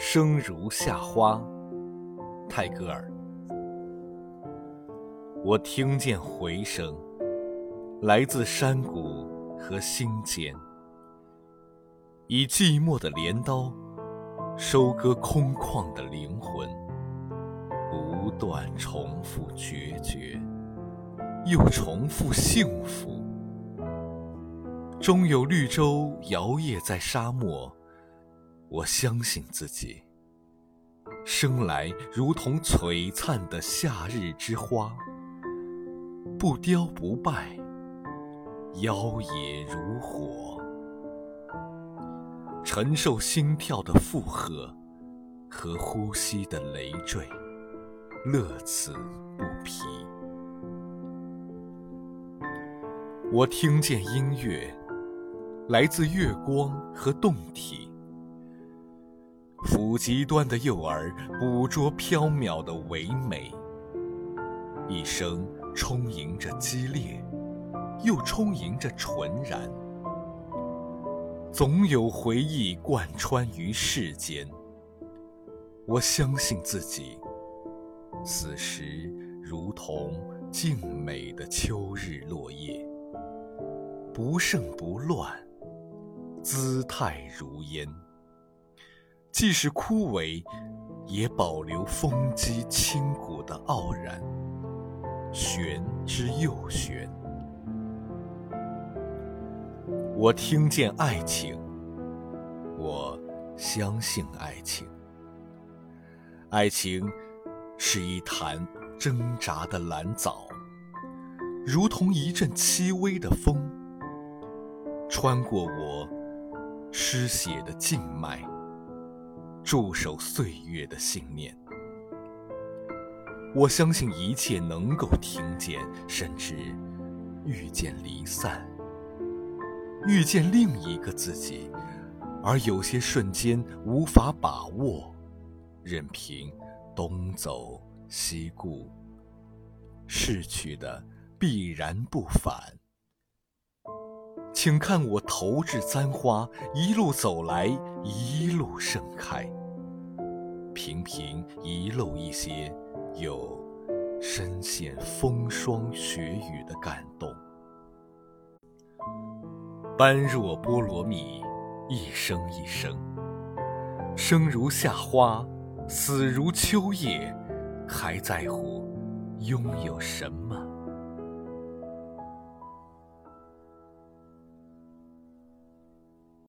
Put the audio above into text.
生如夏花，泰戈尔。我听见回声，来自山谷和心间，以寂寞的镰刀收割空旷的灵魂，不断重复决绝，又重复幸福。终有绿洲摇曳在沙漠。我相信自己，生来如同璀璨的夏日之花，不凋不败，妖冶如火，承受心跳的负荷和呼吸的累赘，乐此不疲。我听见音乐，来自月光和洞体。抚极端的诱饵，捕捉飘渺的唯美。一生充盈着激烈，又充盈着纯然。总有回忆贯穿于世间。我相信自己，此时如同静美的秋日落叶，不盛不乱，姿态如烟。即使枯萎，也保留风肌清骨的傲然，玄之又玄。我听见爱情，我相信爱情。爱情是一潭挣扎的蓝藻，如同一阵轻微的风，穿过我失血的静脉。驻守岁月的信念，我相信一切能够听见，甚至遇见离散，遇见另一个自己，而有些瞬间无法把握，任凭东走西顾，逝去的必然不返。请看我投掷簪花，一路走来，一路盛开。频频遗漏一些，又深陷风霜雪雨的感动。般若波罗蜜，一生一生，生如夏花，死如秋叶，还在乎拥有什么？